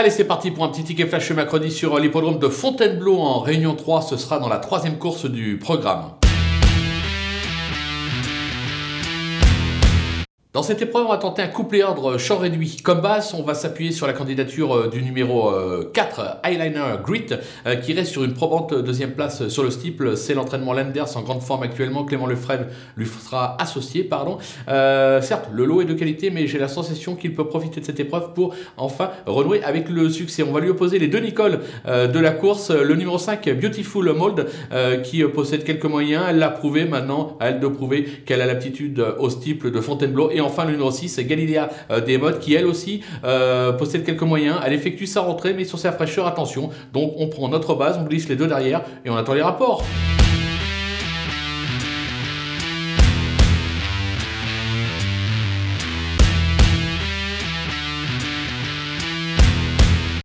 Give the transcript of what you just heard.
Allez, c'est parti pour un petit ticket flash mercredi sur l'hippodrome de Fontainebleau en Réunion 3. Ce sera dans la troisième course du programme. Dans cette épreuve, on va tenter un couplet ordre champ réduit. Comme base, on va s'appuyer sur la candidature euh, du numéro 4, euh, Eyeliner Grit, euh, qui reste sur une probante deuxième place sur le steeple. C'est l'entraînement Landers en grande forme actuellement. Clément Lefrève lui sera associé. Pardon. certes, le lot est de qualité, mais j'ai la sensation qu'il peut profiter de cette épreuve pour enfin renouer avec le succès. On va lui opposer les deux Nicole de la course. Le numéro 5, Beautiful Mold, qui possède quelques moyens. Elle l'a prouvé. Maintenant, à elle de prouver qu'elle a l'aptitude au steeple de Fontainebleau enfin, le numéro 6, c'est Galilea euh, Desmodes, qui elle aussi euh, possède quelques moyens. Elle effectue sa rentrée, mais sur sa fraîcheur, attention. Donc, on prend notre base, on glisse les deux derrière et on attend les rapports.